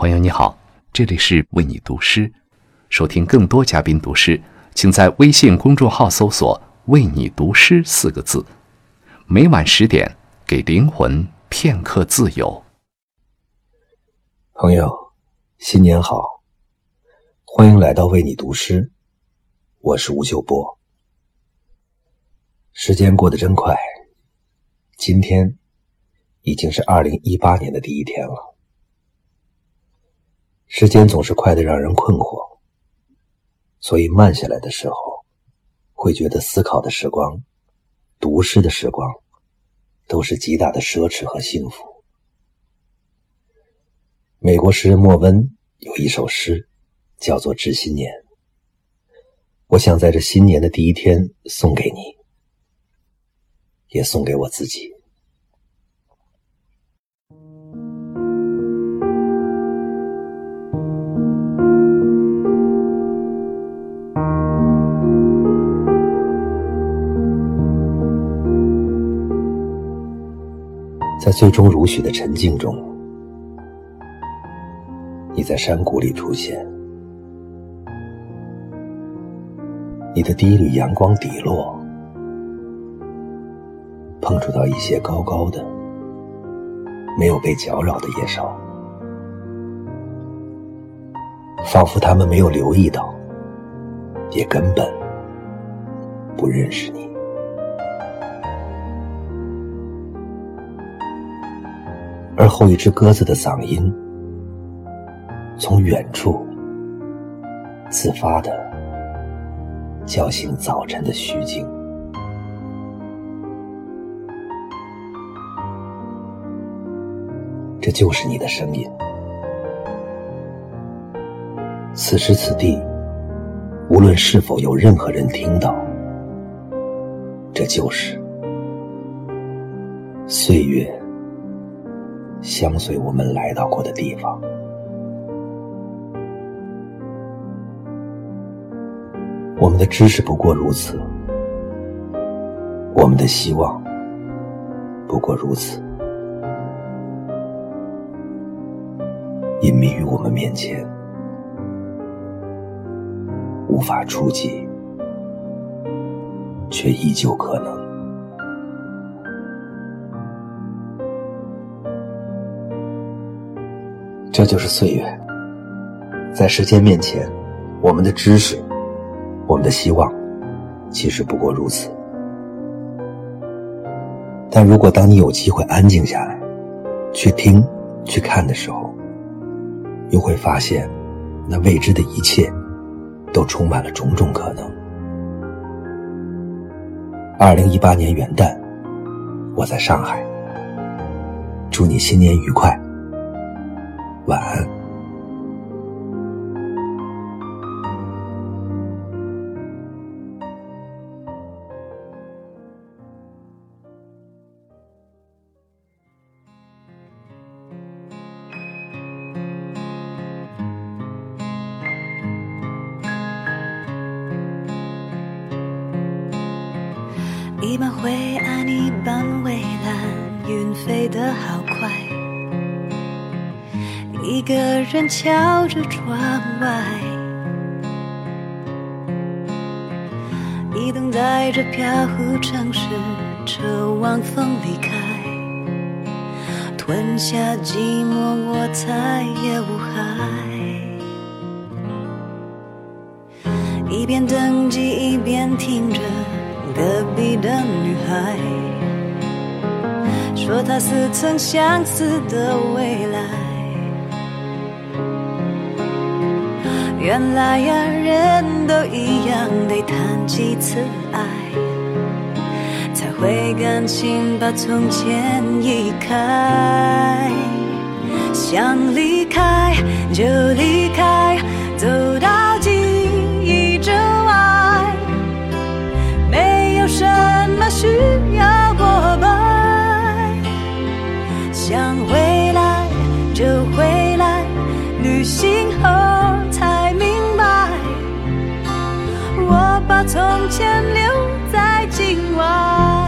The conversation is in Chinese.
朋友你好，这里是为你读诗。收听更多嘉宾读诗，请在微信公众号搜索“为你读诗”四个字。每晚十点，给灵魂片刻自由。朋友，新年好！欢迎来到为你读诗，我是吴秀波。时间过得真快，今天已经是二零一八年的第一天了。时间总是快得让人困惑，所以慢下来的时候，会觉得思考的时光、读诗的时光，都是极大的奢侈和幸福。美国诗人莫温有一首诗，叫做《致新年》。我想在这新年的第一天送给你，也送给我自己。在最终如许的沉静中，你在山谷里出现，你的第一缕阳光底落，碰触到一些高高的、没有被搅扰的叶梢，仿佛他们没有留意到，也根本不认识你。而后，一只鸽子的嗓音从远处自发的叫醒早晨的虚静。这就是你的声音。此时此地，无论是否有任何人听到，这就是岁月。相随我们来到过的地方，我们的知识不过如此，我们的希望不过如此，隐秘于我们面前，无法触及，却依旧可能。这就是岁月，在时间面前，我们的知识，我们的希望，其实不过如此。但如果当你有机会安静下来，去听、去看的时候，又会发现，那未知的一切，都充满了种种可能。二零一八年元旦，我在上海，祝你新年愉快。一半灰暗，一半蔚蓝，云飞得好快。一个人敲着窗外，你等待着飘忽城市，车往风离开，吞下寂寞，我再也无害。一边等机，一边听着隔壁的女孩，说她似曾相识的未来。原来呀，人都一样，得谈几次爱，才会甘心把从前移开。想离开就离想回来就回来，旅行后才明白，我把。从前留在境外。